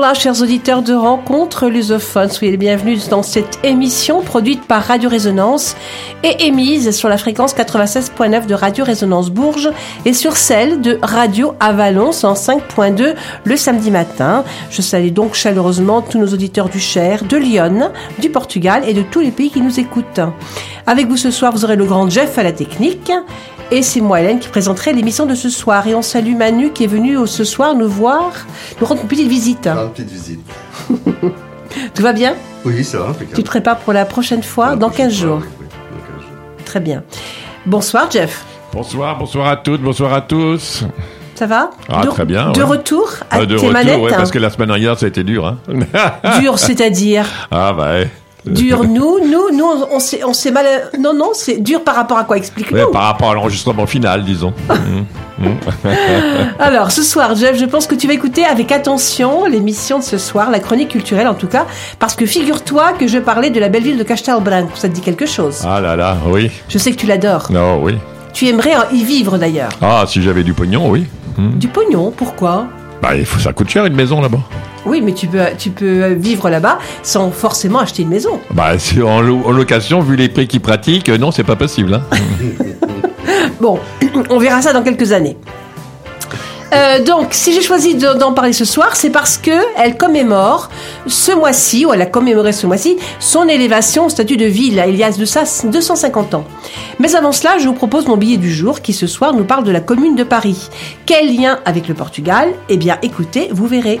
Hola, chers auditeurs de Rencontre Lusophone. Soyez les bienvenus dans cette émission produite par Radio Résonance et émise sur la fréquence 96.9 de Radio Résonance Bourges et sur celle de Radio Avalon 105.2 le samedi matin. Je salue donc chaleureusement tous nos auditeurs du Cher, de Lyon, du Portugal et de tous les pays qui nous écoutent. Avec vous ce soir, vous aurez le grand Jeff à la technique et c'est moi, Hélène, qui présenterai l'émission de ce soir. Et on salue Manu qui est venu ce soir nous voir, nous rendre une petite visite. Ah, petite visite. Tout va bien Oui, ça va. Tu te prépares pour la prochaine fois, dans 15 jours. Oui, oui, dans 15 jours. Très bien. Bonsoir, Jeff. Bonsoir, bonsoir à toutes, bonsoir à tous. Ça va Ah, de, très bien, De ouais. retour à Euh, de tes retour, manettes ouais, parce que la semaine dernière, ça a été dur. Hein. Dur, c'est-à-dire ah, bah, ouais. Dur, nous, nous, nous, on, s'est on s'est mal... Non, non, c'est dur par rapport à quoi Explique-nous. Ouais, par rapport à l'enregistrement final, disons. Alors, ce soir, Jeff, je pense que tu vas écouter avec attention l'émission de ce soir, la chronique culturelle en tout cas, parce que figure-toi que je parlais de la belle ville de Castelbranco. Ça te dit quelque chose? Ah là là, oui. Je sais que tu l'adores. Non, oui. Tu aimerais y vivre d'ailleurs. Ah, si j'avais du pognon, oui. Hmm. Du pognon, pourquoi? Bah, il faut, ça coûte cher une maison là-bas. Oui, mais tu peux, tu peux vivre là-bas sans forcément acheter une maison. Bah, en, lo- en location, vu les prix qu'ils pratiquent, non, c'est pas possible. Hein. Bon, on verra ça dans quelques années. Euh, donc, si j'ai choisi de- d'en parler ce soir, c'est parce que elle commémore ce mois-ci, ou elle a commémoré ce mois-ci, son élévation au statut de ville, il y a de ça 250 ans. Mais avant cela, je vous propose mon billet du jour, qui ce soir nous parle de la commune de Paris. Quel lien avec le Portugal? Eh bien, écoutez, vous verrez.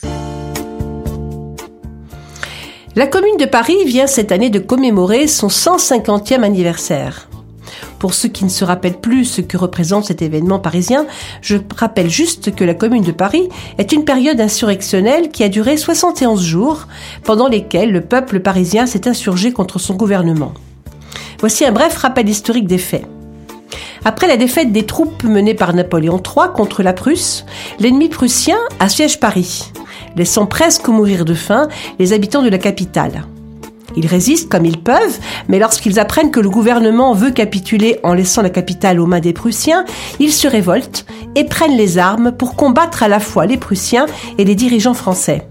La commune de Paris vient cette année de commémorer son 150e anniversaire. Pour ceux qui ne se rappellent plus ce que représente cet événement parisien, je rappelle juste que la commune de Paris est une période insurrectionnelle qui a duré 71 jours, pendant lesquels le peuple parisien s'est insurgé contre son gouvernement. Voici un bref rappel historique des faits. Après la défaite des troupes menées par Napoléon III contre la Prusse, l'ennemi prussien assiège Paris, laissant presque mourir de faim les habitants de la capitale. Ils résistent comme ils peuvent, mais lorsqu'ils apprennent que le gouvernement veut capituler en laissant la capitale aux mains des Prussiens, ils se révoltent et prennent les armes pour combattre à la fois les Prussiens et les dirigeants français.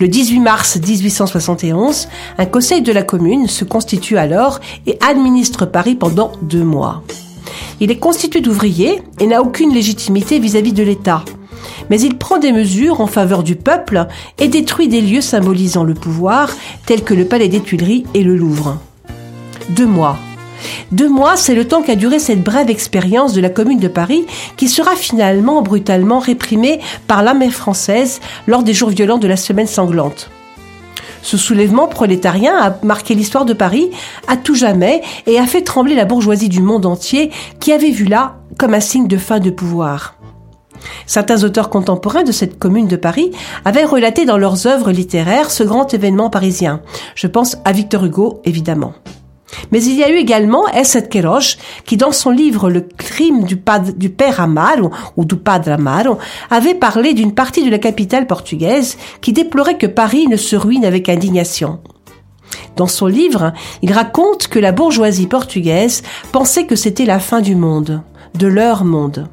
Le 18 mars 1871, un conseil de la commune se constitue alors et administre Paris pendant deux mois. Il est constitué d'ouvriers et n'a aucune légitimité vis-à-vis de l'État. Mais il prend des mesures en faveur du peuple et détruit des lieux symbolisant le pouvoir, tels que le Palais des Tuileries et le Louvre. Deux mois. Deux mois, c'est le temps qu'a duré cette brève expérience de la Commune de Paris, qui sera finalement brutalement réprimée par l'armée française lors des jours violents de la Semaine sanglante. Ce soulèvement prolétarien a marqué l'histoire de Paris à tout jamais et a fait trembler la bourgeoisie du monde entier qui avait vu là comme un signe de fin de pouvoir. Certains auteurs contemporains de cette commune de Paris avaient relaté dans leurs œuvres littéraires ce grand événement parisien. Je pense à Victor Hugo, évidemment. Mais il y a eu également Esset Queiroz, qui dans son livre Le crime du, du père Amaro, ou du padre Amaro, avait parlé d'une partie de la capitale portugaise qui déplorait que Paris ne se ruine avec indignation. Dans son livre, il raconte que la bourgeoisie portugaise pensait que c'était la fin du monde, de leur monde.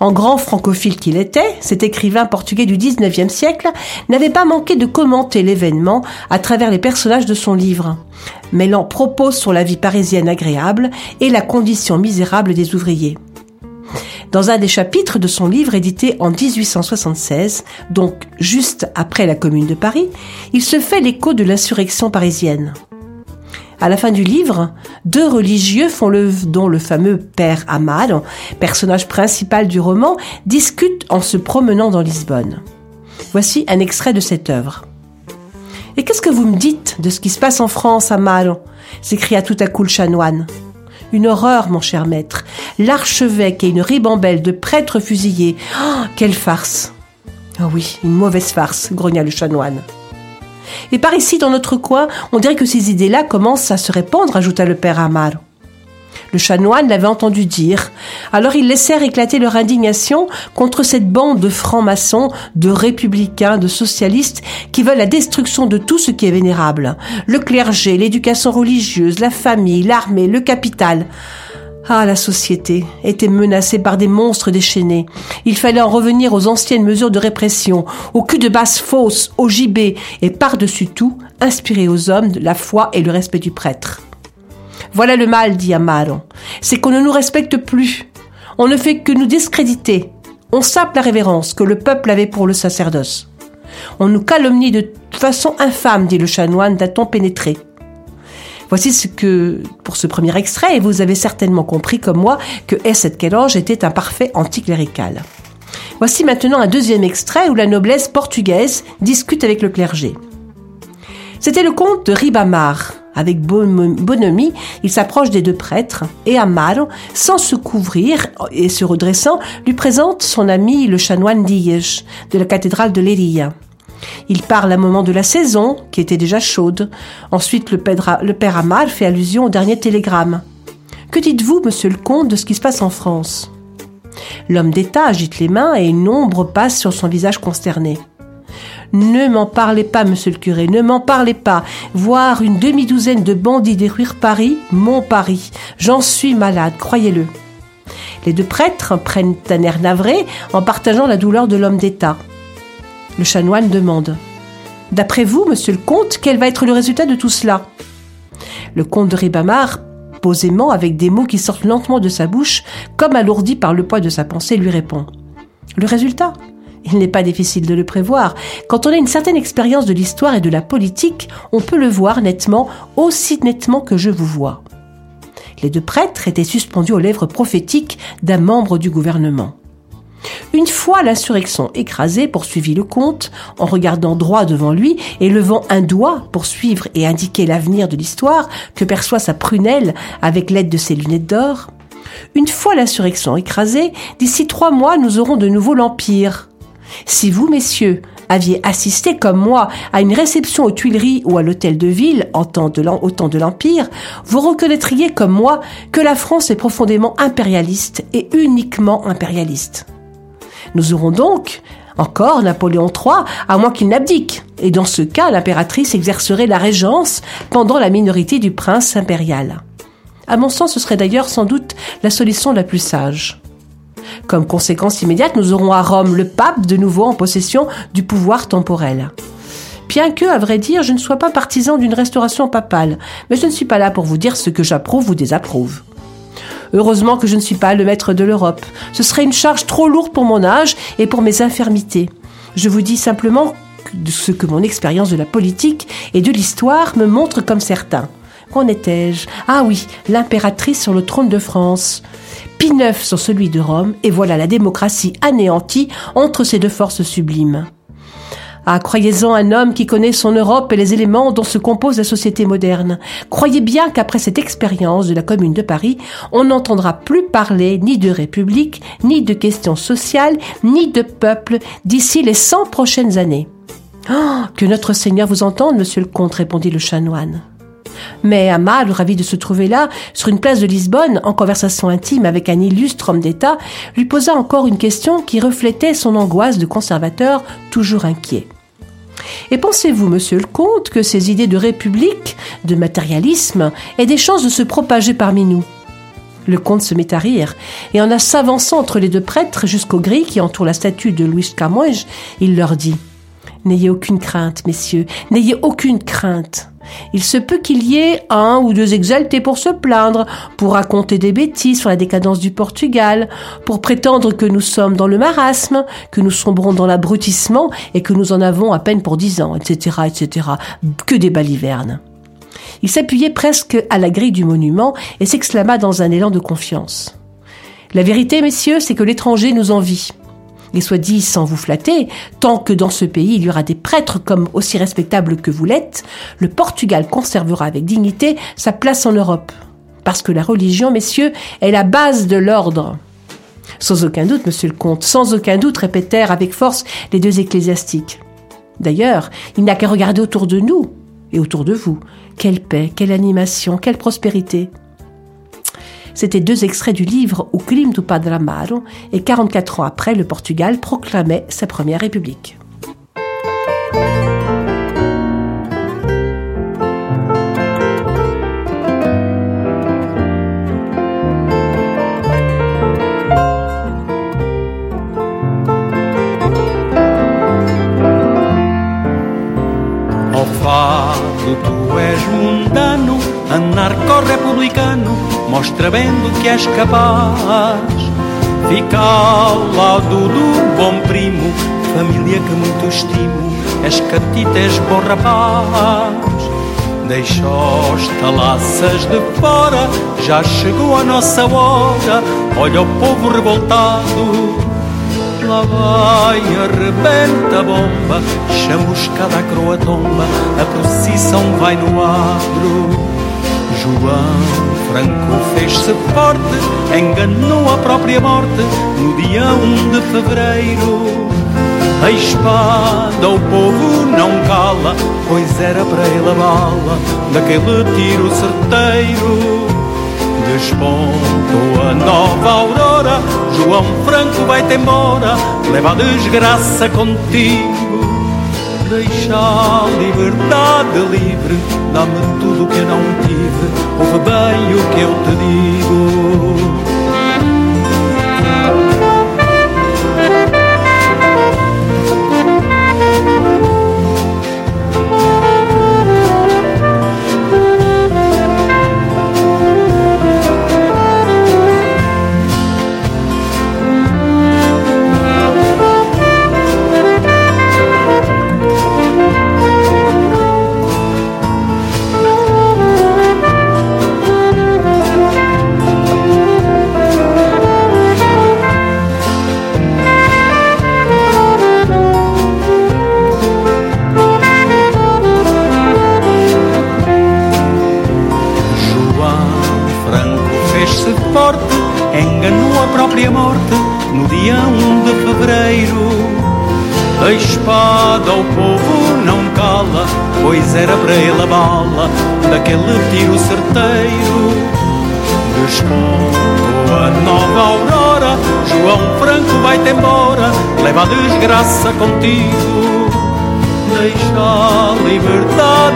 En grand francophile qu'il était, cet écrivain portugais du XIXe siècle n'avait pas manqué de commenter l'événement à travers les personnages de son livre, mêlant propos sur la vie parisienne agréable et la condition misérable des ouvriers. Dans un des chapitres de son livre édité en 1876, donc juste après la Commune de Paris, il se fait l'écho de l'insurrection parisienne. À la fin du livre, deux religieux font le dont le fameux père Amado, personnage principal du roman, discute en se promenant dans Lisbonne. Voici un extrait de cette œuvre. Et qu'est-ce que vous me dites de ce qui se passe en France, Amado s'écria tout à coup le chanoine. Une horreur, mon cher maître. L'archevêque et une ribambelle de prêtres fusillés. Oh, quelle farce Ah oui, une mauvaise farce, grogna le chanoine. Et par ici, dans notre coin, on dirait que ces idées-là commencent à se répandre, ajouta le père Amar. Le chanoine l'avait entendu dire. Alors ils laissèrent éclater leur indignation contre cette bande de francs-maçons, de républicains, de socialistes qui veulent la destruction de tout ce qui est vénérable. Le clergé, l'éducation religieuse, la famille, l'armée, le capital. Ah, la société était menacée par des monstres déchaînés. Il fallait en revenir aux anciennes mesures de répression, au cul de basse fausse, au gibet, et par-dessus tout, inspirer aux hommes la foi et le respect du prêtre. Voilà le mal, dit Amaro. C'est qu'on ne nous respecte plus. On ne fait que nous discréditer. On sape la révérence que le peuple avait pour le sacerdoce. On nous calomnie de façon infâme, dit le chanoine d'un ton pénétré. Voici ce que, pour ce premier extrait, et vous avez certainement compris comme moi que S. Kelloge était un parfait anticlérical. Voici maintenant un deuxième extrait où la noblesse portugaise discute avec le clergé. C'était le comte de Ribamar. Avec bonhomie, il s'approche des deux prêtres et Amaro, sans se couvrir et se redressant, lui présente son ami le chanoine Diez de la cathédrale de Léria. Il parle un moment de la saison, qui était déjà chaude. Ensuite, le père, Amar fait allusion au dernier télégramme. Que dites-vous, monsieur le comte, de ce qui se passe en France? L'homme d'État agite les mains et une ombre passe sur son visage consterné. Ne m'en parlez pas, monsieur le curé, ne m'en parlez pas. Voir une demi-douzaine de bandits détruire Paris, mon Paris. J'en suis malade, croyez-le. Les deux prêtres prennent un air navré en partageant la douleur de l'homme d'État. Le chanoine demande D'après vous, monsieur le comte, quel va être le résultat de tout cela? Le comte de Ribamar, posément, avec des mots qui sortent lentement de sa bouche, comme alourdi par le poids de sa pensée, lui répond Le résultat? Il n'est pas difficile de le prévoir. Quand on a une certaine expérience de l'histoire et de la politique, on peut le voir nettement, aussi nettement que je vous vois. Les deux prêtres étaient suspendus aux lèvres prophétiques d'un membre du gouvernement. Une fois l'insurrection écrasée, poursuivit le comte, en regardant droit devant lui et levant un doigt pour suivre et indiquer l'avenir de l'histoire que perçoit sa prunelle avec l'aide de ses lunettes d'or. Une fois l'insurrection écrasée, d'ici trois mois nous aurons de nouveau l'Empire. Si vous, messieurs, aviez assisté comme moi à une réception aux Tuileries ou à l'hôtel de ville au temps de l'Empire, vous reconnaîtriez comme moi que la France est profondément impérialiste et uniquement impérialiste. Nous aurons donc encore Napoléon III, à moins qu'il n'abdique, et dans ce cas, l'impératrice exercerait la régence pendant la minorité du prince impérial. À mon sens, ce serait d'ailleurs sans doute la solution la plus sage. Comme conséquence immédiate, nous aurons à Rome le pape de nouveau en possession du pouvoir temporel. Bien que, à vrai dire, je ne sois pas partisan d'une restauration papale, mais je ne suis pas là pour vous dire ce que j'approuve ou désapprouve. Heureusement que je ne suis pas le maître de l'Europe. Ce serait une charge trop lourde pour mon âge et pour mes infirmités. Je vous dis simplement ce que mon expérience de la politique et de l'histoire me montre comme certain. Qu'en étais-je? Ah oui, l'impératrice sur le trône de France. Pie neuf sur celui de Rome, et voilà la démocratie anéantie entre ces deux forces sublimes. Ah, croyez-en un homme qui connaît son Europe et les éléments dont se compose la société moderne. Croyez bien qu'après cette expérience de la Commune de Paris, on n'entendra plus parler ni de république, ni de questions sociales, ni de peuple d'ici les cent prochaines années. Oh, que notre Seigneur vous entende, monsieur le comte, répondit le chanoine. Mais Amal, ravi de se trouver là, sur une place de Lisbonne, en conversation intime avec un illustre homme d'État, lui posa encore une question qui reflétait son angoisse de conservateur toujours inquiet. Et pensez-vous, monsieur le comte, que ces idées de république, de matérialisme, aient des chances de se propager parmi nous? Le comte se mit à rire, et en s'avançant entre les deux prêtres jusqu'aux grilles qui entourent la statue de Louis Camões, il leur dit N'ayez aucune crainte, messieurs, n'ayez aucune crainte. Il se peut qu'il y ait un ou deux exaltés pour se plaindre, pour raconter des bêtises sur la décadence du Portugal, pour prétendre que nous sommes dans le marasme, que nous sombrons dans l'abrutissement et que nous en avons à peine pour dix ans, etc., etc. Que des balivernes. Il s'appuyait presque à la grille du monument et s'exclama dans un élan de confiance. La vérité, messieurs, c'est que l'étranger nous envie. Et soit dit sans vous flatter, tant que dans ce pays il y aura des prêtres comme aussi respectables que vous l'êtes, le Portugal conservera avec dignité sa place en Europe. Parce que la religion, messieurs, est la base de l'ordre. Sans aucun doute, monsieur le comte, sans aucun doute, répétèrent avec force les deux ecclésiastiques. D'ailleurs, il n'a qu'à regarder autour de nous et autour de vous. Quelle paix, quelle animation, quelle prospérité. C'était deux extraits du livre O crime do Padre Amaro et 44 ans après, le Portugal proclamait sa première république. Tu és mundano, anarco-republicano, mostra bem do que és capaz. Fica ao lado do bom primo, família que muito estimo, és catita, és bom rapaz. Deixa os talaças de fora, já chegou a nossa hora, olha o povo revoltado. Lá vai, arrebenta a bomba Chamuscada a croa tomba A procissão vai no abro João Franco fez-se forte Enganou a própria morte No dia 1 de fevereiro. A espada o povo não cala Pois era para ele a bala Daquele tiro certeiro. Despontou a nova aurora João Franco vai-te embora Leva a desgraça contigo Deixa a liberdade livre. Dá-me tudo o que eu não tive Ouve bem o que eu te digo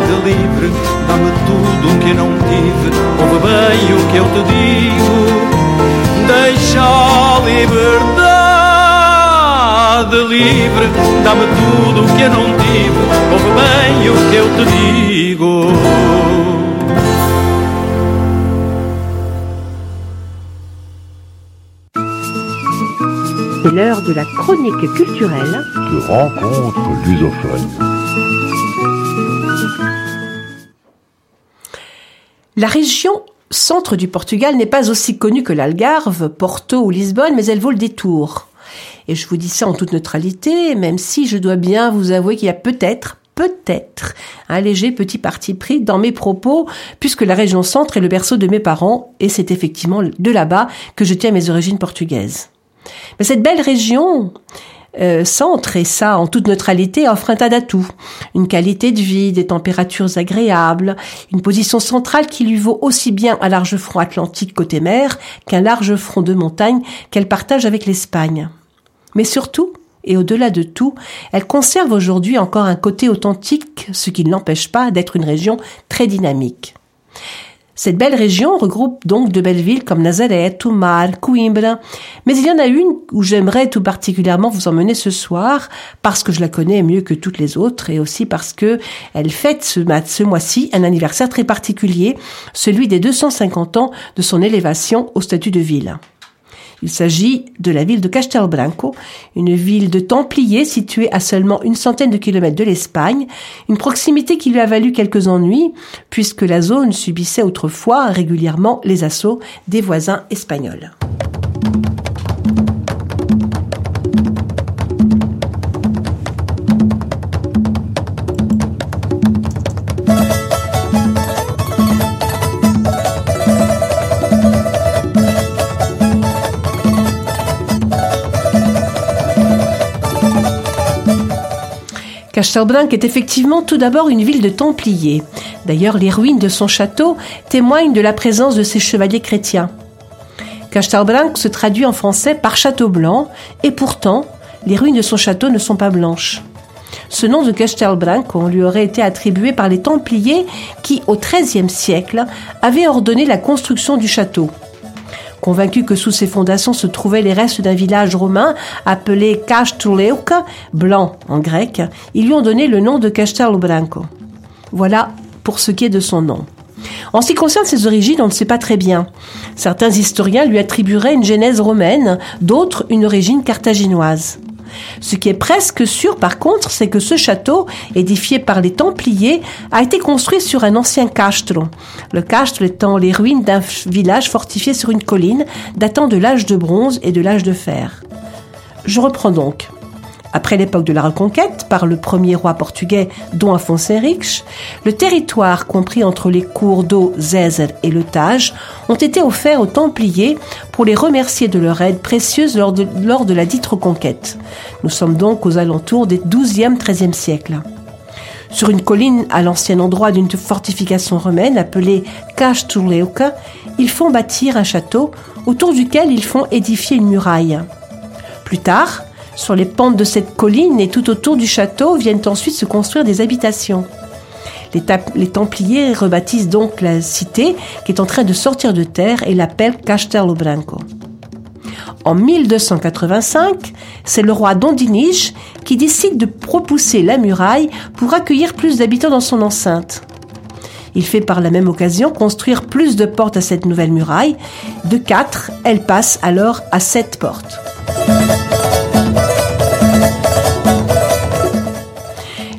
liberdade livre, dá-me tudo o que não tive, ouve bem o que eu te digo. Deixa a liberdade livre, dá-me tudo o que eu não tive, ouve bem o que eu te digo. C'est l'heure de la chronique culturelle de rencontre lusophone. La région centre du Portugal n'est pas aussi connue que l'Algarve, Porto ou Lisbonne, mais elle vaut le détour. Et je vous dis ça en toute neutralité, même si je dois bien vous avouer qu'il y a peut-être, peut-être, un léger petit parti pris dans mes propos, puisque la région centre est le berceau de mes parents, et c'est effectivement de là-bas que je tiens mes origines portugaises. Mais cette belle région, euh, centre, et ça en toute neutralité, offre un tas d'atouts. Une qualité de vie, des températures agréables, une position centrale qui lui vaut aussi bien un large front atlantique côté mer qu'un large front de montagne qu'elle partage avec l'Espagne. Mais surtout, et au-delà de tout, elle conserve aujourd'hui encore un côté authentique, ce qui ne l'empêche pas d'être une région très dynamique. Cette belle région regroupe donc de belles villes comme Nazareth, Tomar, Coimbra, mais il y en a une où j'aimerais tout particulièrement vous emmener ce soir parce que je la connais mieux que toutes les autres et aussi parce que elle fête ce mois-ci un anniversaire très particulier, celui des 250 ans de son élévation au statut de ville. Il s'agit de la ville de Castelbranco, une ville de Templiers située à seulement une centaine de kilomètres de l'Espagne, une proximité qui lui a valu quelques ennuis, puisque la zone subissait autrefois régulièrement les assauts des voisins espagnols. Castelblanc est effectivement tout d'abord une ville de Templiers. D'ailleurs, les ruines de son château témoignent de la présence de ses chevaliers chrétiens. Castelblanc se traduit en français par château blanc, et pourtant, les ruines de son château ne sont pas blanches. Ce nom de Castelbranco lui aurait été attribué par les Templiers qui, au XIIIe siècle, avaient ordonné la construction du château. Convaincu que sous ses fondations se trouvaient les restes d'un village romain appelé Castuleuca, blanc en grec, ils lui ont donné le nom de Castelbranco. Voilà pour ce qui est de son nom. En ce qui concerne ses origines, on ne sait pas très bien. Certains historiens lui attribueraient une genèse romaine, d'autres une origine carthaginoise. Ce qui est presque sûr par contre, c'est que ce château, édifié par les Templiers, a été construit sur un ancien castro. Le castro étant les ruines d'un village fortifié sur une colline datant de l'âge de bronze et de l'âge de fer. Je reprends donc. Après l'époque de la Reconquête, par le premier roi portugais Dom Afonso Henriques, le territoire compris entre les cours d'eau Zézer et le Tage ont été offerts aux Templiers pour les remercier de leur aide précieuse lors de, lors de la dite Reconquête. Nous sommes donc aux alentours des 12e, 13e siècles. Sur une colline à l'ancien endroit d'une fortification romaine appelée Casturleuca, ils font bâtir un château autour duquel ils font édifier une muraille. Plus tard, sur les pentes de cette colline et tout autour du château viennent ensuite se construire des habitations. Les, Templiers rebaptisent donc la cité qui est en train de sortir de terre et l'appellent Castello Branco. En 1285, c'est le roi Dondinige qui décide de propousser la muraille pour accueillir plus d'habitants dans son enceinte. Il fait par la même occasion construire plus de portes à cette nouvelle muraille. De quatre, elle passe alors à sept portes.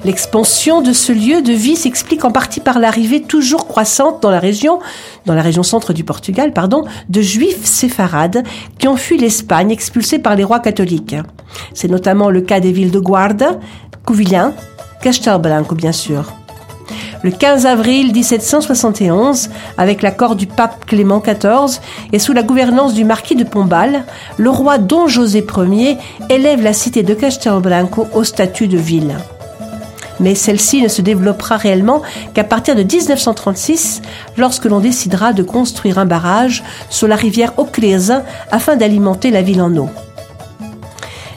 L'expansion de ce lieu de vie s'explique en partie par l'arrivée toujours croissante dans la région, dans la région centre du Portugal, pardon, de juifs séfarades qui ont fui l'Espagne expulsés par les rois catholiques. C'est notamment le cas des villes de Guarda, Covilhã, Castelbranco bien sûr. Le 15 avril 1771, avec l'accord du pape Clément XIV et sous la gouvernance du marquis de Pombal, le roi Don José Ier élève la cité de Castelbranco au statut de ville mais celle-ci ne se développera réellement qu'à partir de 1936, lorsque l'on décidera de construire un barrage sur la rivière Ocleza afin d'alimenter la ville en eau.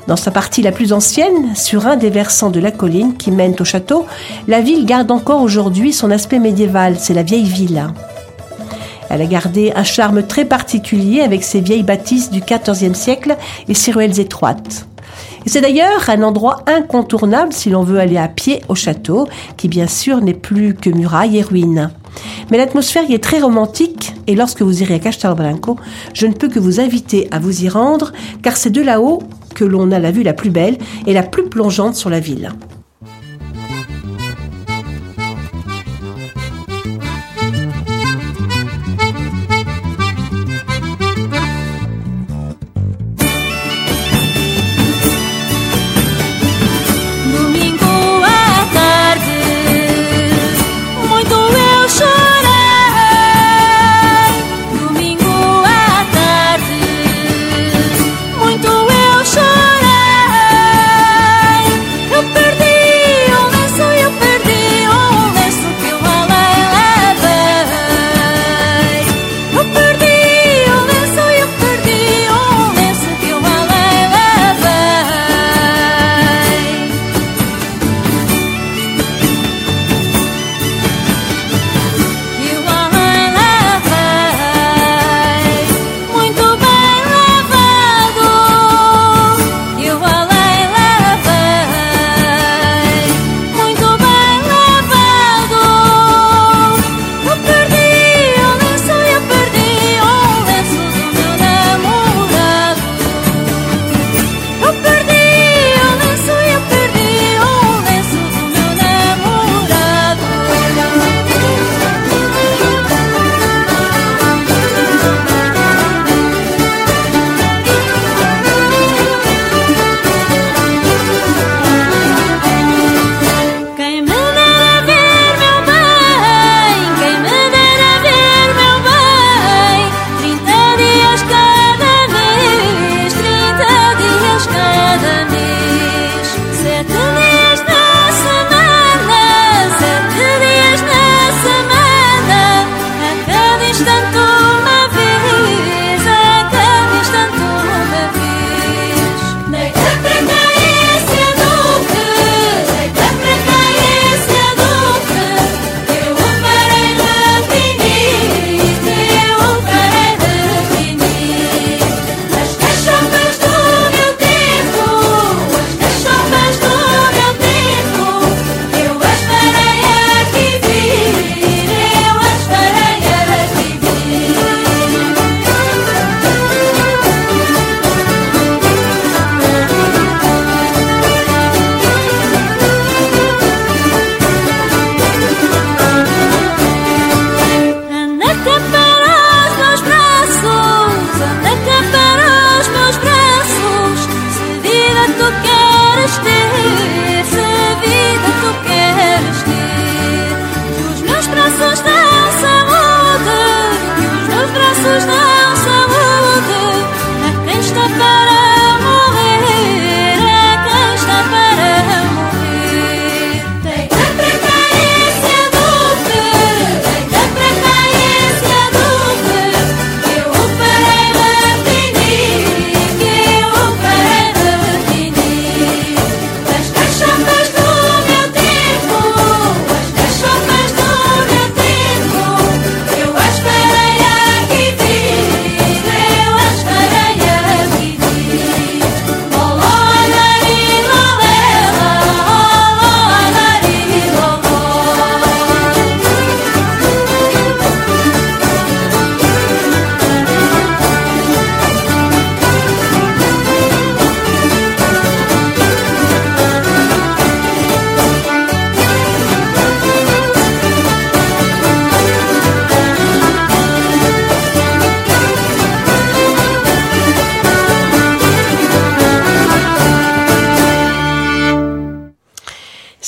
Dans sa partie la plus ancienne, sur un des versants de la colline qui mène au château, la ville garde encore aujourd'hui son aspect médiéval, c'est la vieille ville. Elle a gardé un charme très particulier avec ses vieilles bâtisses du XIVe siècle et ses ruelles étroites c'est d'ailleurs un endroit incontournable si l'on veut aller à pied au château, qui bien sûr n'est plus que murailles et ruines. Mais l'atmosphère y est très romantique et lorsque vous irez à Castelbranco, je ne peux que vous inviter à vous y rendre car c'est de là-haut que l'on a la vue la plus belle et la plus plongeante sur la ville.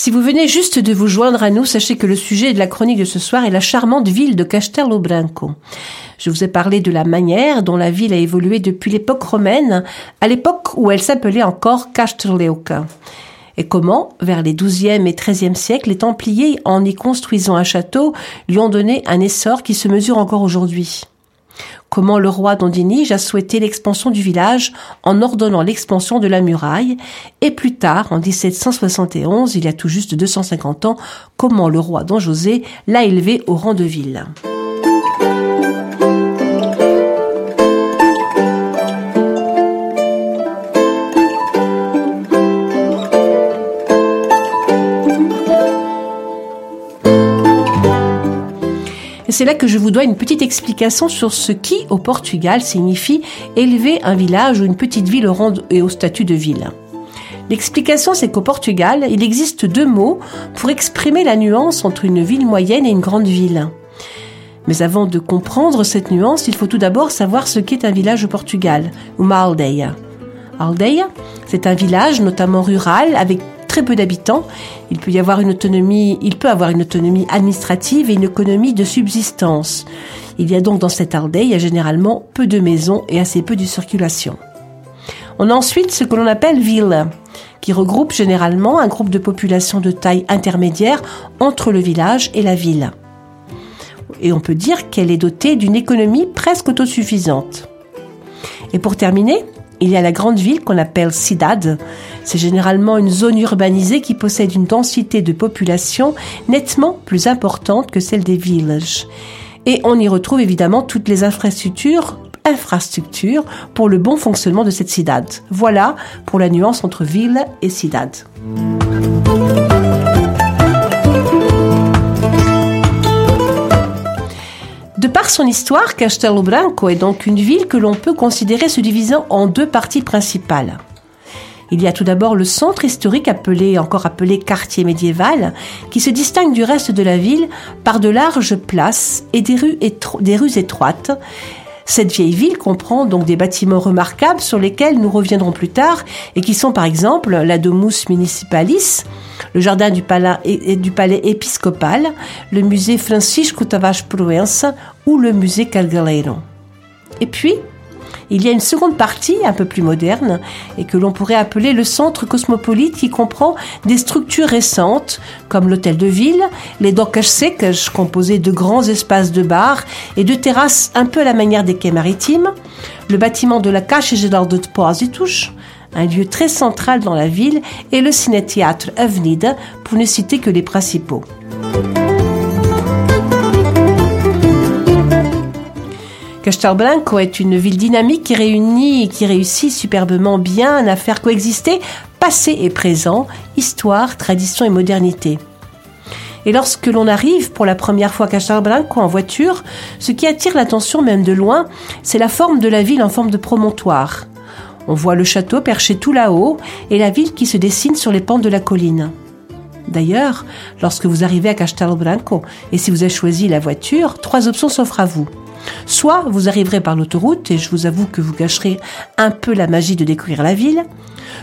Si vous venez juste de vous joindre à nous, sachez que le sujet de la chronique de ce soir est la charmante ville de Castello Branco. Je vous ai parlé de la manière dont la ville a évolué depuis l'époque romaine, à l'époque où elle s'appelait encore Castelleuca. Et comment, vers les XIIe et XIIIe siècles, les Templiers, en y construisant un château, lui ont donné un essor qui se mesure encore aujourd'hui? Comment le roi d'Ondinige a souhaité l'expansion du village en ordonnant l'expansion de la muraille, et plus tard, en 1771, il y a tout juste 250 ans, comment le roi Don José l'a élevé au rang de ville. C'est là que je vous dois une petite explication sur ce qui, au Portugal, signifie élever un village ou une petite ville au rang et au statut de ville. L'explication, c'est qu'au Portugal, il existe deux mots pour exprimer la nuance entre une ville moyenne et une grande ville. Mais avant de comprendre cette nuance, il faut tout d'abord savoir ce qu'est un village au Portugal, uma aldeia. Aldeia, c'est un village, notamment rural, avec très peu d'habitants. Il peut y avoir une autonomie, il peut avoir une autonomie administrative et une économie de subsistance. Il y a donc dans cette aldeia généralement peu de maisons et assez peu de circulation. On a ensuite ce que l'on appelle ville, qui regroupe généralement un groupe de population de taille intermédiaire entre le village et la ville. Et on peut dire qu'elle est dotée d'une économie presque autosuffisante. Et pour terminer, il y a la grande ville qu'on appelle Cidade. C'est généralement une zone urbanisée qui possède une densité de population nettement plus importante que celle des villages. Et on y retrouve évidemment toutes les infrastructures pour le bon fonctionnement de cette cidade. Voilà pour la nuance entre ville et cidade. De par son histoire, Castelo Branco est donc une ville que l'on peut considérer se divisant en deux parties principales. Il y a tout d'abord le centre historique appelé, encore appelé quartier médiéval, qui se distingue du reste de la ville par de larges places et des rues, étroites, cette vieille ville comprend donc des bâtiments remarquables sur lesquels nous reviendrons plus tard et qui sont par exemple la Domus Municipalis, le jardin du palais, du palais épiscopal, le musée Francisco Tavares Proença ou le musée Calgaleiro. Et puis, il y a une seconde partie, un peu plus moderne, et que l'on pourrait appeler le centre cosmopolite qui comprend des structures récentes, comme l'hôtel de ville, les secas, composés de grands espaces de bar et de terrasses un peu à la manière des quais maritimes, le bâtiment de la Caixa Geral de Depósitos, un lieu très central dans la ville, et le ciné-théâtre pour ne citer que les principaux. Castelblanco est une ville dynamique qui réunit et qui réussit superbement bien à faire coexister passé et présent, histoire, tradition et modernité. Et lorsque l'on arrive pour la première fois à Castelblanco en voiture, ce qui attire l'attention même de loin, c'est la forme de la ville en forme de promontoire. On voit le château perché tout là-haut et la ville qui se dessine sur les pentes de la colline. D'ailleurs, lorsque vous arrivez à Castelblanco et si vous avez choisi la voiture, trois options s'offrent à vous. Soit vous arriverez par l'autoroute, et je vous avoue que vous gâcherez un peu la magie de découvrir la ville,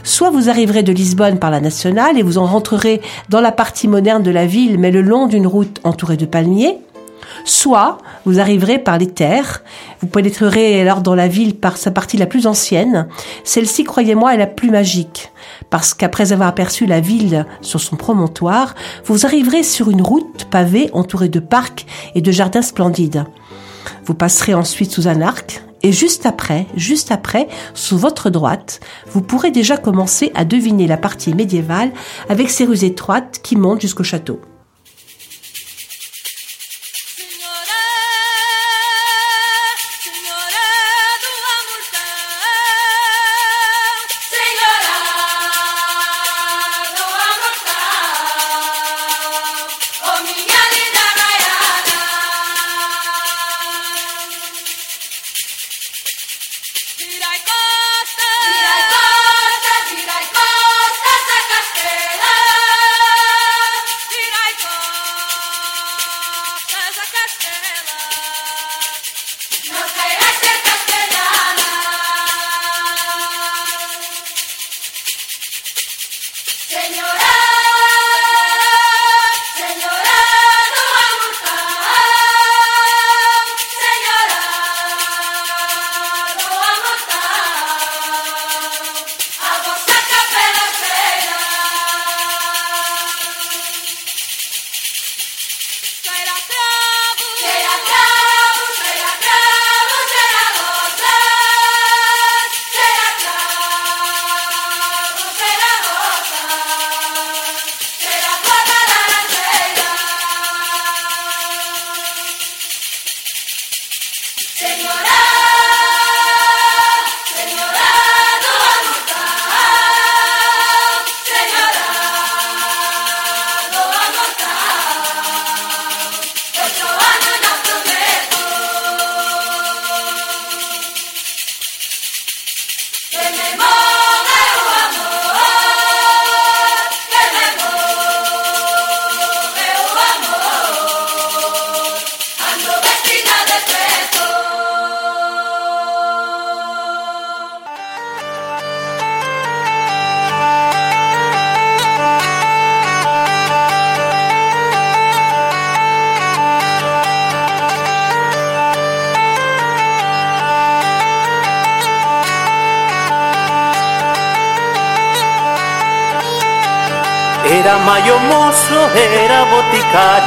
soit vous arriverez de Lisbonne par la nationale et vous en rentrerez dans la partie moderne de la ville, mais le long d'une route entourée de palmiers, soit vous arriverez par les terres, vous pénétrerez alors dans la ville par sa partie la plus ancienne, celle-ci, croyez-moi, est la plus magique, parce qu'après avoir aperçu la ville sur son promontoire, vous arriverez sur une route pavée entourée de parcs et de jardins splendides. Vous passerez ensuite sous un arc et juste après, juste après, sous votre droite, vous pourrez déjà commencer à deviner la partie médiévale avec ses rues étroites qui montent jusqu'au château.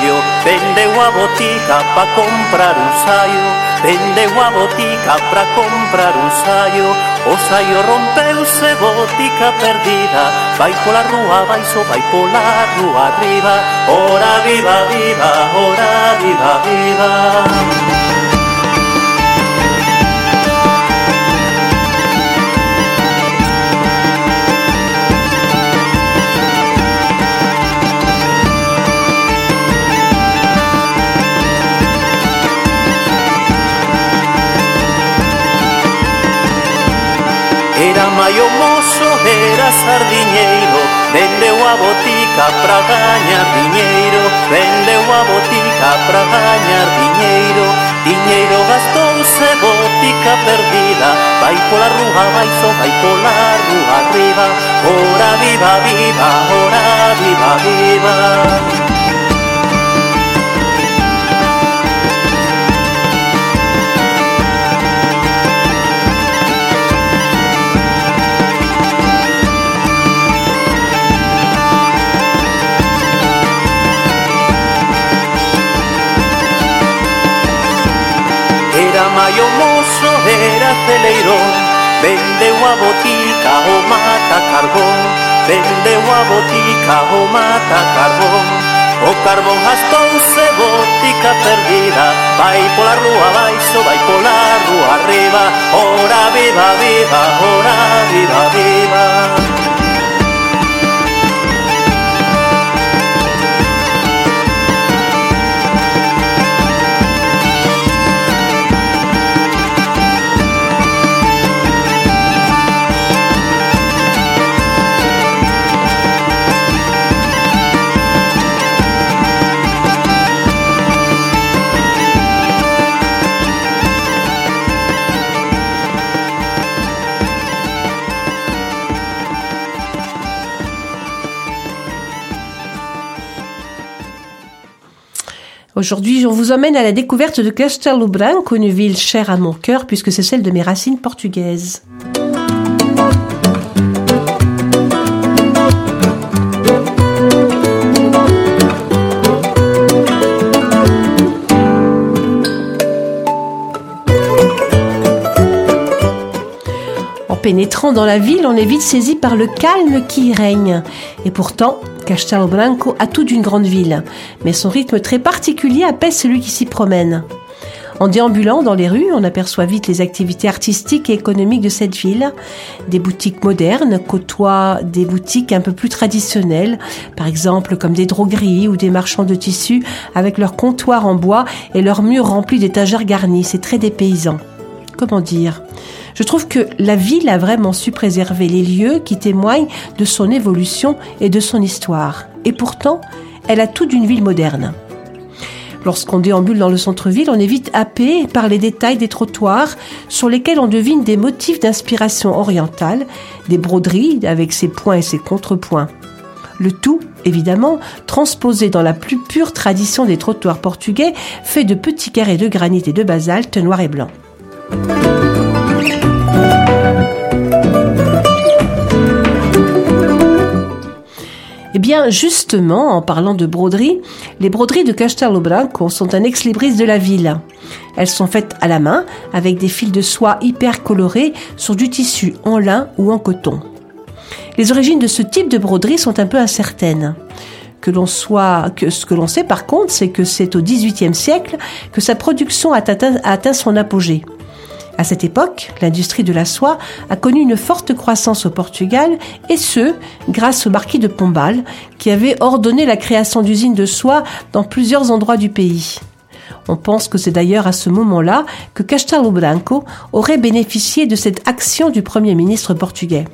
saio Vendeu a botica pa comprar un saio. Vendeu a botica pra comprar un saio. O saio rompeuse, botica perdida. Vai pola rúa baixo, vai pola rúa arriba. Ora viva, viva, ora viva, viva. o mozo era sardiñeiro Vendeu a botica pra gañar diñeiro Vendeu a botica pra gañar diñeiro Diñeiro gastouse botica perdida Vai pola rúa baixo, vai pola rúa arriba. Ora viva, viva, ora viva, viva. madera celeirón. Vendeu a botica o mata carbón. Vendeu a botica o mata carbón. O carbón gastouse botica perdida. Vai pola rúa baixo, vai pola rúa arriba. Ora viva, viva, ora viva, viva. Aujourd'hui, on vous emmène à la découverte de Castelo une ville chère à mon cœur puisque c'est celle de mes racines portugaises. En pénétrant dans la ville, on est vite saisi par le calme qui y règne. Et pourtant, Castelo Branco a tout d'une grande ville, mais son rythme très particulier apaise celui qui s'y promène. En déambulant dans les rues, on aperçoit vite les activités artistiques et économiques de cette ville. Des boutiques modernes côtoient des boutiques un peu plus traditionnelles, par exemple comme des drogueries ou des marchands de tissus avec leurs comptoirs en bois et leurs murs remplis d'étagères garnies. C'est très dépaysant. Comment dire? Je trouve que la ville a vraiment su préserver les lieux qui témoignent de son évolution et de son histoire. Et pourtant, elle a tout d'une ville moderne. Lorsqu'on déambule dans le centre-ville, on est vite happé par les détails des trottoirs sur lesquels on devine des motifs d'inspiration orientale, des broderies avec ses points et ses contrepoints. Le tout, évidemment, transposé dans la plus pure tradition des trottoirs portugais, fait de petits carrés de granit et de basalte noir et blanc. Bien, justement, en parlant de broderie, les broderies de Castelo Branco sont un ex-libris de la ville. Elles sont faites à la main avec des fils de soie hyper colorés sur du tissu en lin ou en coton. Les origines de ce type de broderie sont un peu incertaines. Ce que l'on sait par contre, c'est que c'est au XVIIIe siècle que sa production a atteint son apogée. À cette époque, l'industrie de la soie a connu une forte croissance au Portugal, et ce, grâce au marquis de Pombal, qui avait ordonné la création d'usines de soie dans plusieurs endroits du pays. On pense que c'est d'ailleurs à ce moment-là que Castelo Branco aurait bénéficié de cette action du Premier ministre portugais.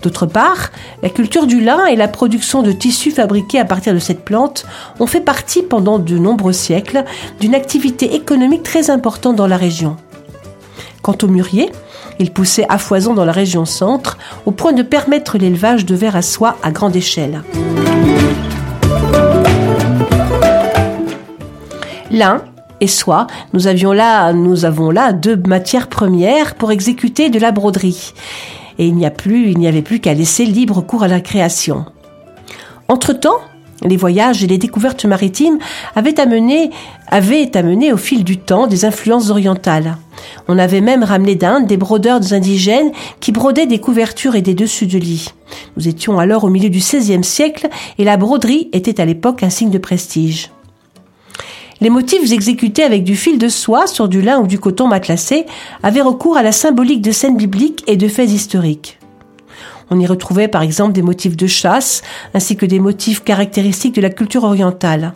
D'autre part, la culture du lin et la production de tissus fabriqués à partir de cette plante ont fait partie pendant de nombreux siècles d'une activité économique très importante dans la région. Quant au mûrier, il poussait à foison dans la région centre, au point de permettre l'élevage de vers à soie à grande échelle. Lin et soie, nous, avions là, nous avons là deux matières premières pour exécuter de la broderie. Et il n'y a plus, il n'y avait plus qu'à laisser libre cours à la création. Entre-temps, les voyages et les découvertes maritimes avaient amené, avaient amené au fil du temps des influences orientales. On avait même ramené d'Inde des brodeurs indigènes qui brodaient des couvertures et des dessus de lit. Nous étions alors au milieu du XVIe siècle et la broderie était à l'époque un signe de prestige. Les motifs exécutés avec du fil de soie sur du lin ou du coton matelassé avaient recours à la symbolique de scènes bibliques et de faits historiques. On y retrouvait par exemple des motifs de chasse ainsi que des motifs caractéristiques de la culture orientale.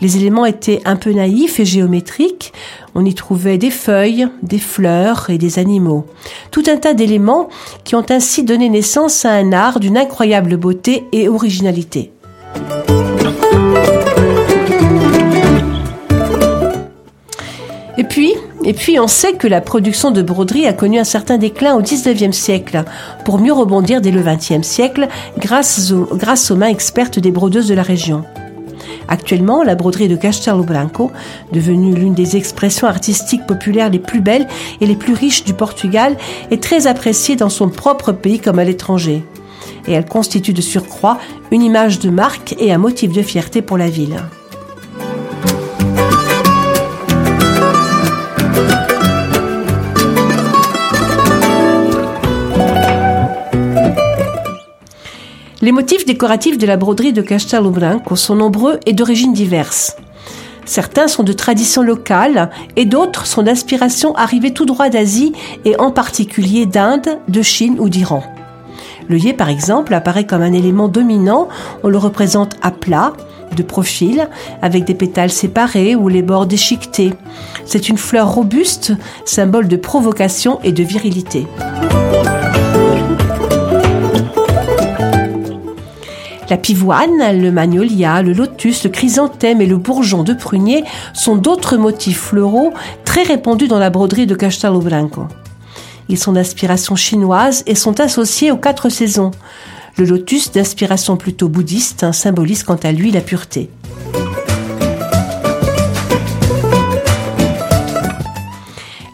Les éléments étaient un peu naïfs et géométriques. On y trouvait des feuilles, des fleurs et des animaux. Tout un tas d'éléments qui ont ainsi donné naissance à un art d'une incroyable beauté et originalité. Et puis, on sait que la production de broderie a connu un certain déclin au XIXe siècle, pour mieux rebondir dès le XXe siècle grâce, grâce aux mains expertes des brodeuses de la région. Actuellement, la broderie de Castelo Branco, devenue l'une des expressions artistiques populaires les plus belles et les plus riches du Portugal, est très appréciée dans son propre pays comme à l'étranger. Et elle constitue de surcroît une image de marque et un motif de fierté pour la ville. Les motifs décoratifs de la broderie de Castelo Branco sont nombreux et d'origines diverses. Certains sont de tradition locale et d'autres sont d'inspiration arrivée tout droit d'Asie et en particulier d'Inde, de Chine ou d'Iran. L'œillet, par exemple, apparaît comme un élément dominant. On le représente à plat, de profil, avec des pétales séparés ou les bords déchiquetés. C'est une fleur robuste, symbole de provocation et de virilité. La pivoine, le magnolia, le lotus, le chrysanthème et le bourgeon de prunier sont d'autres motifs floraux très répandus dans la broderie de Castelo Branco. Ils sont d'inspiration chinoise et sont associés aux quatre saisons. Le lotus, d'inspiration plutôt bouddhiste, symbolise quant à lui la pureté.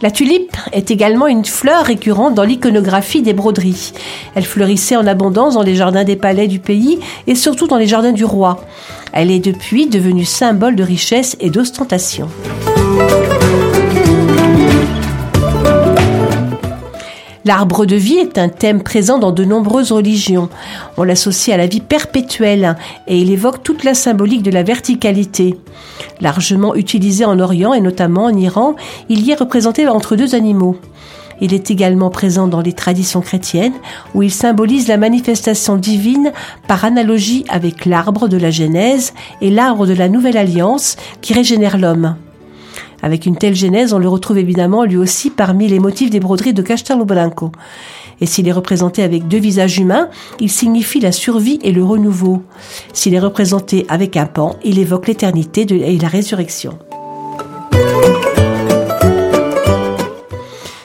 La tulipe est également une fleur récurrente dans l'iconographie des broderies. Elle fleurissait en abondance dans les jardins des palais du pays et surtout dans les jardins du roi. Elle est depuis devenue symbole de richesse et d'ostentation. L'arbre de vie est un thème présent dans de nombreuses religions. On l'associe à la vie perpétuelle et il évoque toute la symbolique de la verticalité. Largement utilisé en Orient et notamment en Iran, il y est représenté entre deux animaux. Il est également présent dans les traditions chrétiennes où il symbolise la manifestation divine par analogie avec l'arbre de la Genèse et l'arbre de la Nouvelle Alliance qui régénère l'homme. Avec une telle genèse, on le retrouve évidemment lui aussi parmi les motifs des broderies de Castelo Branco. Et s'il est représenté avec deux visages humains, il signifie la survie et le renouveau. S'il est représenté avec un pan, il évoque l'éternité et la résurrection.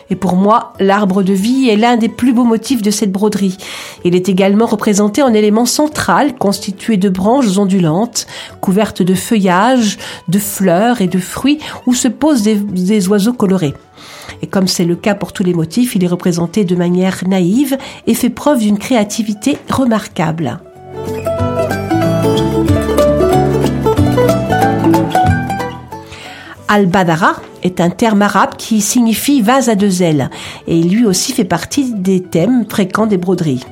Et pour moi, l'arbre de vie est l'un des plus beaux motifs de cette broderie. Il est également représenté en élément central constitué de branches ondulantes, couvertes de feuillages, de fleurs et de fruits où se posent des, des oiseaux colorés. Et comme c'est le cas pour tous les motifs, il est représenté de manière naïve et fait preuve d'une créativité remarquable. Al-Badara est un terme arabe qui signifie vase à deux ailes et lui aussi fait partie des thèmes fréquents des broderies.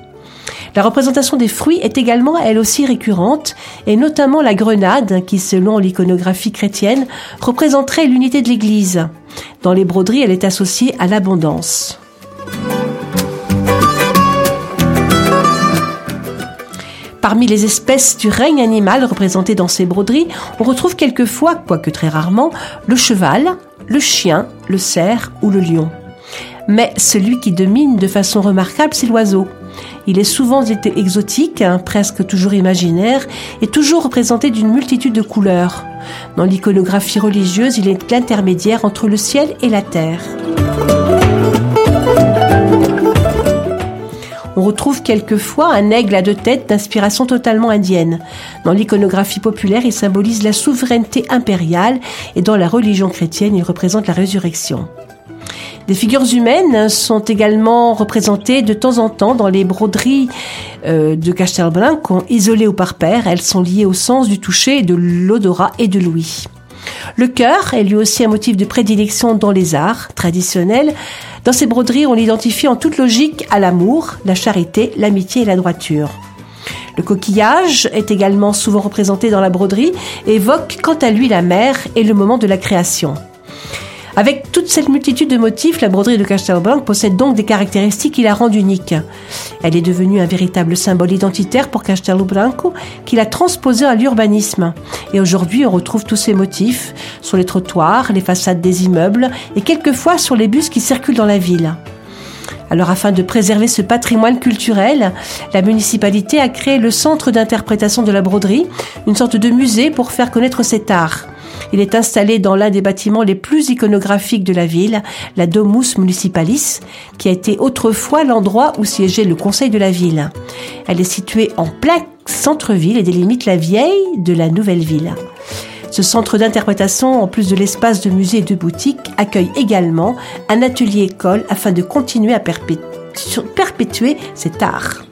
La représentation des fruits est également elle aussi récurrente et notamment la grenade qui selon l'iconographie chrétienne représenterait l'unité de l'Église. Dans les broderies elle est associée à l'abondance. Parmi les espèces du règne animal représentées dans ces broderies, on retrouve quelquefois, quoique très rarement, le cheval, le chien, le cerf ou le lion. Mais celui qui domine de façon remarquable, c'est l'oiseau. Il est souvent exotique, hein, presque toujours imaginaire, et toujours représenté d'une multitude de couleurs. Dans l'iconographie religieuse, il est l'intermédiaire entre le ciel et la terre. Retrouve quelquefois un aigle à deux têtes d'inspiration totalement indienne. Dans l'iconographie populaire, il symbolise la souveraineté impériale et dans la religion chrétienne, il représente la résurrection. Des figures humaines sont également représentées de temps en temps dans les broderies euh, de Castelblanco, isolées au parpaire. Elles sont liées au sens du toucher, de l'odorat et de l'ouïe. Le cœur est lui aussi un motif de prédilection dans les arts traditionnels. Dans ces broderies, on l'identifie en toute logique à l'amour, la charité, l'amitié et la droiture. Le coquillage est également souvent représenté dans la broderie évoque quant à lui la mer et le moment de la création. Avec toute cette multitude de motifs, la broderie de Castelblanc possède donc des caractéristiques qui la rendent unique. Elle est devenue un véritable symbole identitaire pour Castelblanco qu'il a transposé à l'urbanisme. Et aujourd'hui, on retrouve tous ces motifs sur les trottoirs, les façades des immeubles et quelquefois sur les bus qui circulent dans la ville. Alors afin de préserver ce patrimoine culturel, la municipalité a créé le centre d'interprétation de la broderie, une sorte de musée pour faire connaître cet art. Il est installé dans l'un des bâtiments les plus iconographiques de la ville, la Domus Municipalis, qui a été autrefois l'endroit où siégeait le conseil de la ville. Elle est située en plein centre-ville et délimite la vieille de la nouvelle ville. Ce centre d'interprétation, en plus de l'espace de musée et de boutique, accueille également un atelier-école afin de continuer à perpétuer cet art.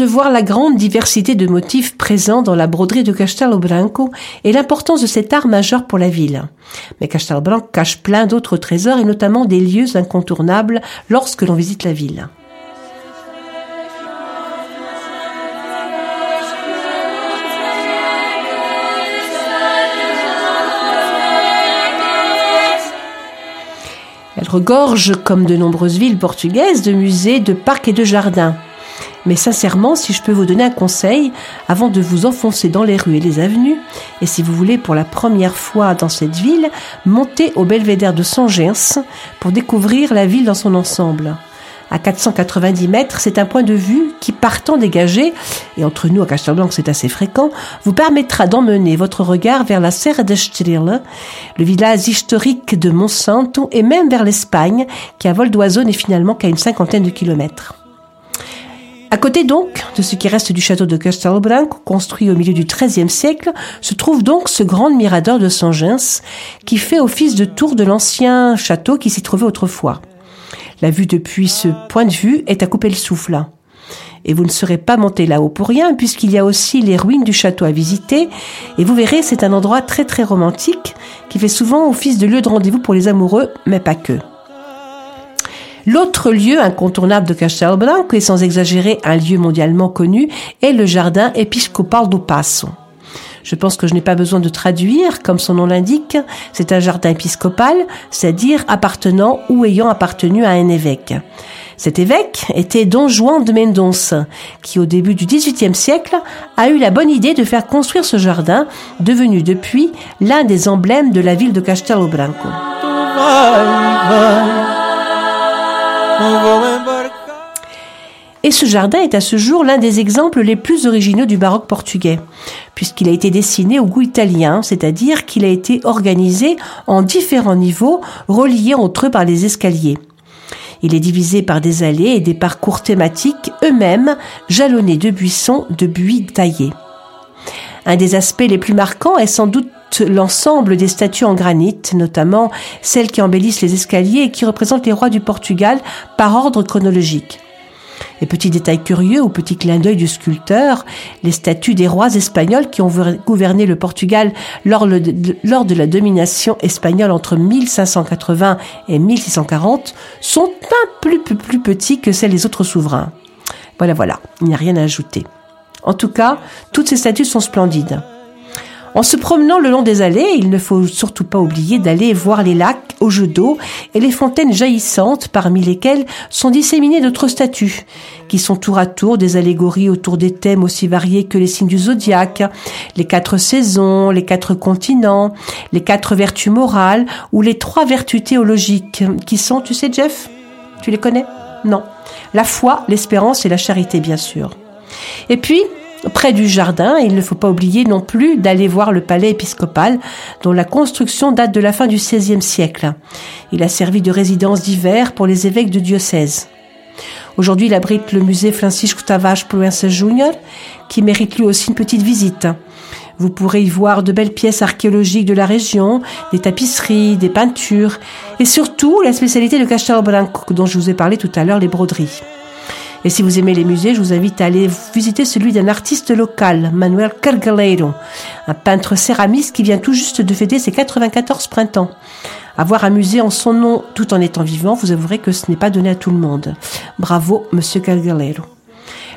De voir la grande diversité de motifs présents dans la broderie de Castelo Branco et l'importance de cet art majeur pour la ville. Mais Castelo Branco cache plein d'autres trésors et notamment des lieux incontournables lorsque l'on visite la ville. Elle regorge, comme de nombreuses villes portugaises, de musées, de parcs et de jardins. Mais sincèrement, si je peux vous donner un conseil, avant de vous enfoncer dans les rues et les avenues, et si vous voulez pour la première fois dans cette ville, montez au belvédère de Sangens pour découvrir la ville dans son ensemble. À 490 mètres, c'est un point de vue qui, partant dégagé, et entre nous à Castelblanc c'est assez fréquent, vous permettra d'emmener votre regard vers la Serra de Stril, le village historique de Monsanto, et même vers l'Espagne, qui à vol d'oiseau n'est finalement qu'à une cinquantaine de kilomètres. À côté donc de ce qui reste du château de Castelbranco, construit au milieu du XIIIe siècle, se trouve donc ce grand mirador de Sangens, qui fait office de tour de l'ancien château qui s'y trouvait autrefois. La vue depuis ce point de vue est à couper le souffle. Et vous ne serez pas monté là-haut pour rien, puisqu'il y a aussi les ruines du château à visiter. Et vous verrez, c'est un endroit très très romantique, qui fait souvent office de lieu de rendez-vous pour les amoureux, mais pas que. L'autre lieu incontournable de Castelo Branco, et sans exagérer un lieu mondialement connu, est le jardin épiscopal do Passo. Je pense que je n'ai pas besoin de traduire, comme son nom l'indique. C'est un jardin épiscopal, c'est-à-dire appartenant ou ayant appartenu à un évêque. Cet évêque était Don Juan de Mendonça, qui au début du XVIIIe siècle a eu la bonne idée de faire construire ce jardin, devenu depuis l'un des emblèmes de la ville de Castelo Branco. Et ce jardin est à ce jour l'un des exemples les plus originaux du baroque portugais, puisqu'il a été dessiné au goût italien, c'est-à-dire qu'il a été organisé en différents niveaux reliés entre eux par les escaliers. Il est divisé par des allées et des parcours thématiques eux-mêmes jalonnés de buissons, de buis taillés. Un des aspects les plus marquants est sans doute l'ensemble des statues en granit, notamment celles qui embellissent les escaliers et qui représentent les rois du Portugal par ordre chronologique. Et petit détail curieux ou petit clin d'œil du sculpteur, les statues des rois espagnols qui ont gouverné le Portugal lors, de la domination espagnole entre 1580 et 1640 sont un peu plus, plus petits que celles des autres souverains. Voilà, voilà, il n'y a rien à ajouter. En tout cas, toutes ces statues sont splendides. En se promenant le long des allées, il ne faut surtout pas oublier d'aller voir les lacs aux jeux d'eau et les fontaines jaillissantes parmi lesquelles sont disséminées d'autres statues, qui sont tour à tour des allégories autour des thèmes aussi variés que les signes du zodiaque, les quatre saisons, les quatre continents, les quatre vertus morales ou les trois vertus théologiques, qui sont, tu sais Jeff? Tu les connais? Non. La foi, l'espérance et la charité, bien sûr. Et puis, Près du jardin, il ne faut pas oublier non plus d'aller voir le palais épiscopal, dont la construction date de la fin du XVIe siècle. Il a servi de résidence d'hiver pour les évêques de diocèse. Aujourd'hui, il abrite le musée Francisco Tavares Proença Jr., qui mérite lui aussi une petite visite. Vous pourrez y voir de belles pièces archéologiques de la région, des tapisseries, des peintures, et surtout la spécialité de Castelo Branco, dont je vous ai parlé tout à l'heure, les broderies. Et si vous aimez les musées, je vous invite à aller visiter celui d'un artiste local, Manuel Cargaleiro, un peintre céramiste qui vient tout juste de fêter ses 94 printemps. Avoir un musée en son nom tout en étant vivant, vous avouerez que ce n'est pas donné à tout le monde. Bravo, monsieur Cargaleiro.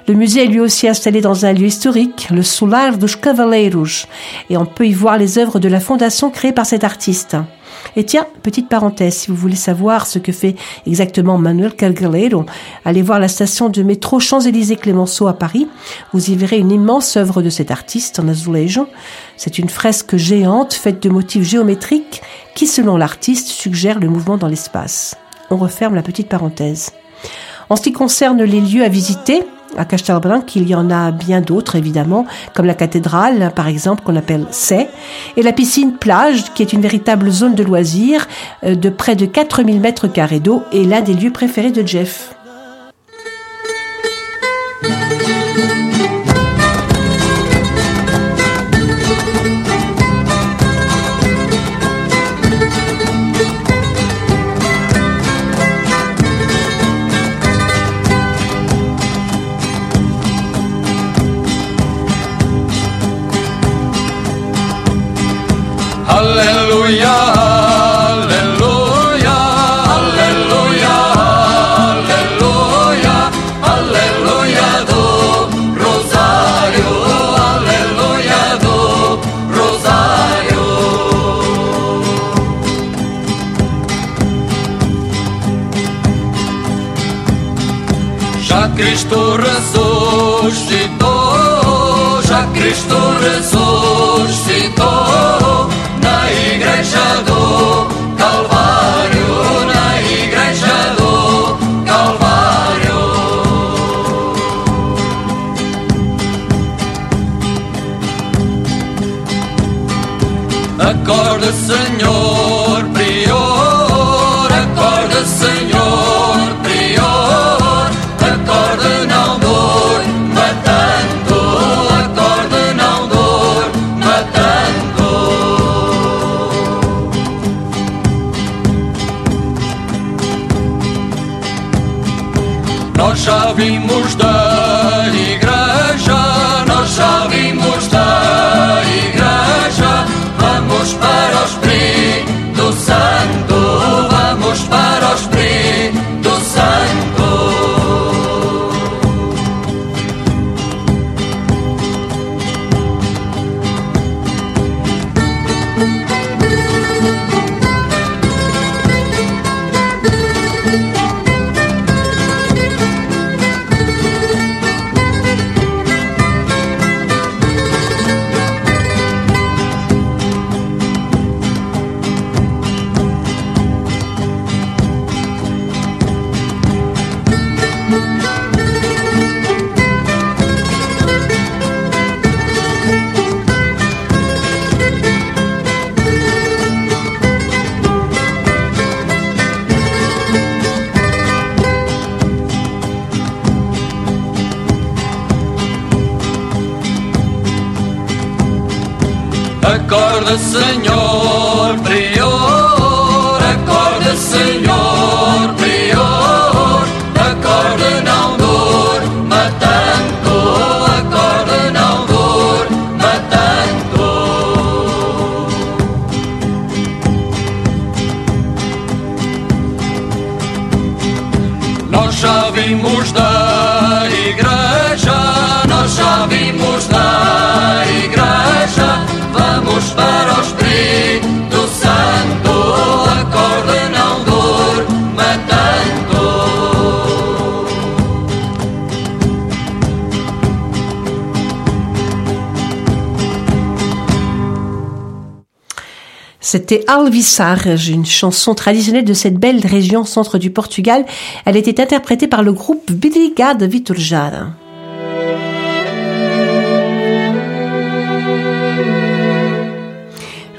Le musée est lui aussi installé dans un lieu historique, le Solar dos Cavaleiros, et on peut y voir les œuvres de la fondation créée par cet artiste. Et tiens, petite parenthèse, si vous voulez savoir ce que fait exactement Manuel Calgalero, allez voir la station de métro Champs-Élysées Clémenceau à Paris. Vous y verrez une immense œuvre de cet artiste en azulejo. C'est une fresque géante faite de motifs géométriques qui, selon l'artiste, suggère le mouvement dans l'espace. On referme la petite parenthèse. En ce qui concerne les lieux à visiter, à Castelbranc, il y en a bien d'autres évidemment, comme la cathédrale par exemple qu'on appelle C, et la piscine plage qui est une véritable zone de loisirs euh, de près de 4000 mètres carrés d'eau et l'un des lieux préférés de Jeff. Senhor prior, acorda, Senhor prior, acorda, não dor, matando, acorda, não dor, matando. Nós já vimos C'était Alvisarge, une chanson traditionnelle de cette belle région centre du Portugal. Elle était interprétée par le groupe Brigade Viturjar.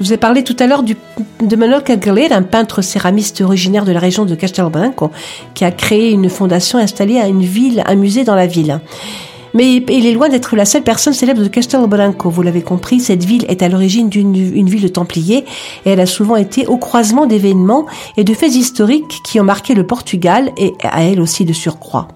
Je vous ai parlé tout à l'heure de Manuel Cagalera, un peintre céramiste originaire de la région de Castelo Branco, qui a créé une fondation installée à une ville, un musée dans la ville. Mais il est loin d'être la seule personne célèbre de Castelo Branco. Vous l'avez compris, cette ville est à l'origine d'une une ville de Templiers et elle a souvent été au croisement d'événements et de faits historiques qui ont marqué le Portugal et à elle aussi de surcroît.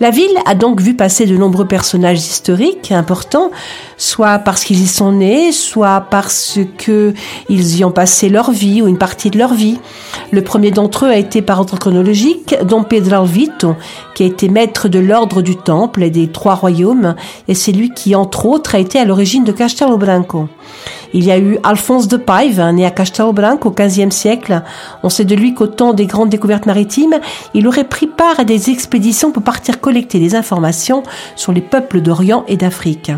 La ville a donc vu passer de nombreux personnages historiques importants, soit parce qu'ils y sont nés, soit parce que ils y ont passé leur vie ou une partie de leur vie. Le premier d'entre eux a été par ordre chronologique Dom Pedro Alvito, qui a été maître de l'ordre du Temple et des trois royaumes, et c'est lui qui, entre autres, a été à l'origine de Castelo Branco. Il y a eu Alphonse de Paive, né à Castelo Branco au XVe siècle. On sait de lui qu'au temps des grandes découvertes maritimes, il aurait pris part à des expéditions pour partir collecter des informations sur les peuples d'Orient et d'Afrique.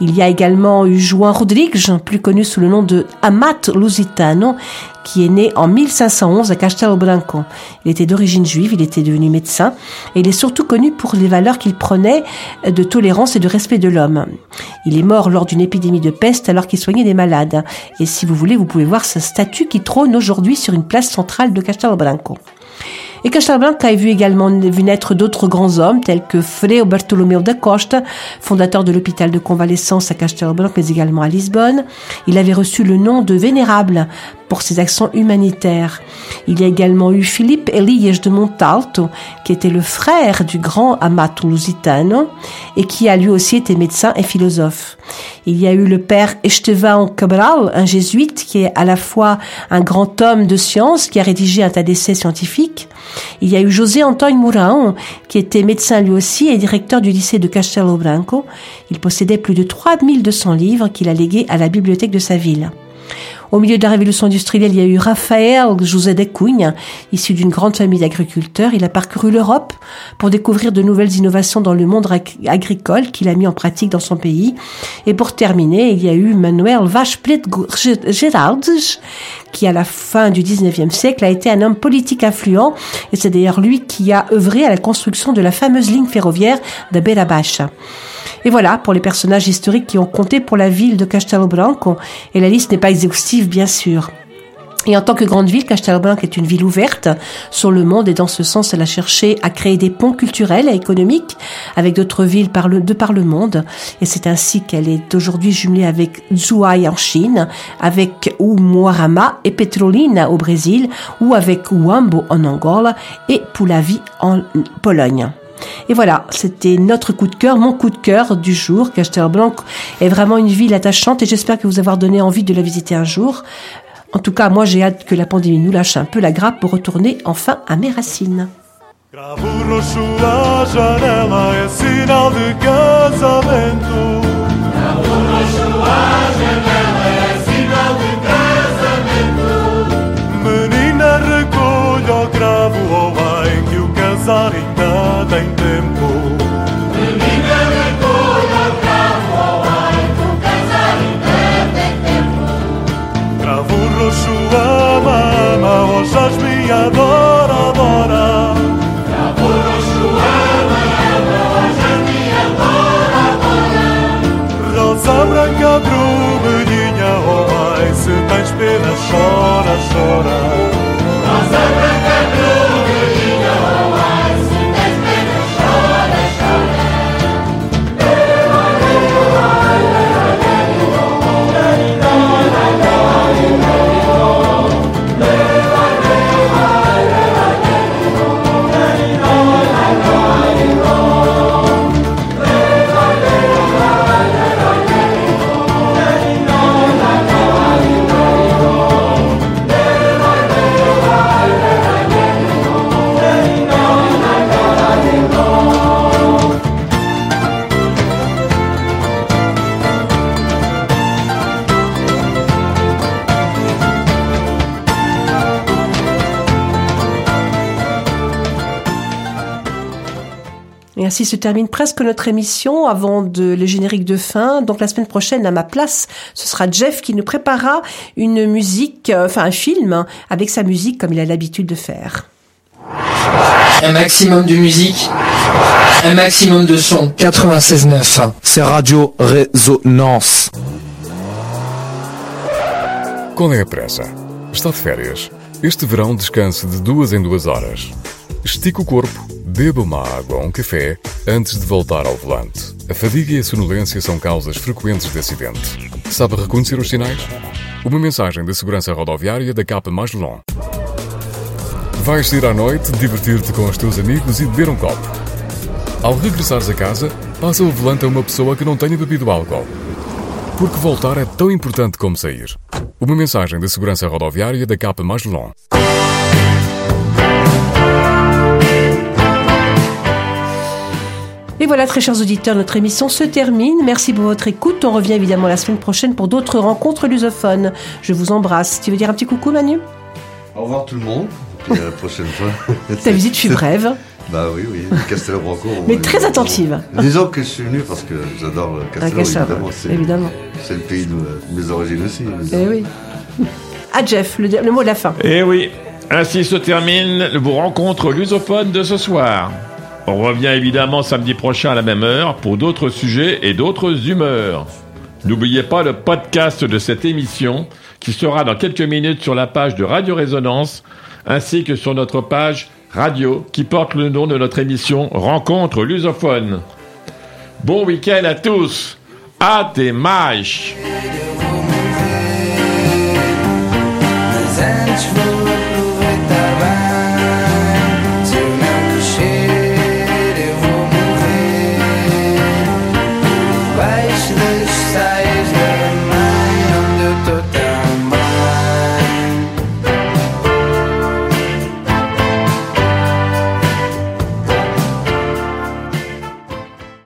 Il y a également eu Juan Rodrigues, plus connu sous le nom de Amat Lusitano, qui est né en 1511 à Castelo Branco. Il était d'origine juive, il était devenu médecin, et il est surtout connu pour les valeurs qu'il prenait de tolérance et de respect de l'homme. Il est mort lors d'une épidémie de peste alors qu'il soignait des malades. Et si vous voulez, vous pouvez voir sa statue qui trône aujourd'hui sur une place centrale de Castelo Branco. Et Castelo Branco a vu également vu naître d'autres grands hommes tels que Frei Bartolomeu da Costa, fondateur de l'hôpital de convalescence à Castelo Branco, mais également à Lisbonne. Il avait reçu le nom de Vénérable pour ses actions humanitaires. Il y a également eu Philippe Elias de Montalto, qui était le frère du grand Amato Lusitano et qui a lui aussi été médecin et philosophe. Il y a eu le père Estevão Cabral, un jésuite qui est à la fois un grand homme de science qui a rédigé un tas d'essais scientifiques. Il y a eu José Antonio Mourão, qui était médecin lui aussi et directeur du lycée de Castelo Branco. Il possédait plus de 3200 livres qu'il a légués à la bibliothèque de sa ville. Au milieu de la révolution industrielle, il y a eu Raphaël José de Cunha, issu d'une grande famille d'agriculteurs. Il a parcouru l'Europe pour découvrir de nouvelles innovations dans le monde agricole qu'il a mis en pratique dans son pays. Et pour terminer, il y a eu Manuel Vaz-Plet Geraldes, qui à la fin du 19e siècle a été un homme politique influent. Et c'est d'ailleurs lui qui a œuvré à la construction de la fameuse ligne ferroviaire de Beira Baixa. Et voilà pour les personnages historiques qui ont compté pour la ville de Castelo Branco. Et la liste n'est pas exhaustive, bien sûr. Et en tant que grande ville, Castelo Branco est une ville ouverte sur le monde et dans ce sens, elle a cherché à créer des ponts culturels et économiques avec d'autres villes de par le monde. Et c'est ainsi qu'elle est aujourd'hui jumelée avec Zhuhai en Chine, avec Umuarama et Petrolina au Brésil, ou avec Wambo en Angola et Puławy en Pologne. Et voilà, c'était notre coup de cœur, mon coup de cœur du jour. Blanc est vraiment une ville attachante et j'espère que vous avoir donné envie de la visiter un jour. En tout cas, moi j'ai hâte que la pandémie nous lâche un peu la grappe pour retourner enfin à mes racines. Ainsi se termine presque notre émission avant de, le générique de fin. Donc la semaine prochaine, à ma place, ce sera Jeff qui nous préparera une musique, euh, enfin un film, hein, avec sa musique comme il a l'habitude de faire. Un maximum de musique, un maximum de son. 96.9, c'est Radio Résonance. Qual é a pressa? Está de férias. Este verão descanse de duas em duas horas. Estique o corpo Beba uma água ou um café antes de voltar ao volante. A fadiga e a sonolência são causas frequentes de acidente. Sabe reconhecer os sinais? Uma mensagem da segurança rodoviária da capa mais long. Vais sair à noite, divertir-te com os teus amigos e beber um copo. Ao regressares a casa, passa o volante a uma pessoa que não tenha bebido álcool. Porque voltar é tão importante como sair. Uma mensagem da segurança rodoviária da capa mais long. Et voilà, très chers auditeurs, notre émission se termine. Merci pour votre écoute. On revient évidemment la semaine prochaine pour d'autres rencontres lusophones. Je vous embrasse. Tu veux dire un petit coucou, Manu? Au revoir tout le monde. Et à la prochaine fois. Ta visite fut brève. Bah oui, oui, Castello Branco. Mais très attentive. Disons que je suis venu parce que j'adore Castello, évidemment. évidemment. C'est le pays de mes origines aussi. Eh oui. À Jeff, le, le, mot de la fin. Eh oui. Ainsi se termine vos rencontres lusophones de ce soir. On revient évidemment samedi prochain à la même heure pour d'autres sujets et d'autres humeurs. N'oubliez pas le podcast de cette émission qui sera dans quelques minutes sur la page de Radio Résonance ainsi que sur notre page radio qui porte le nom de notre émission Rencontre lusophone. Bon week-end à tous. À tes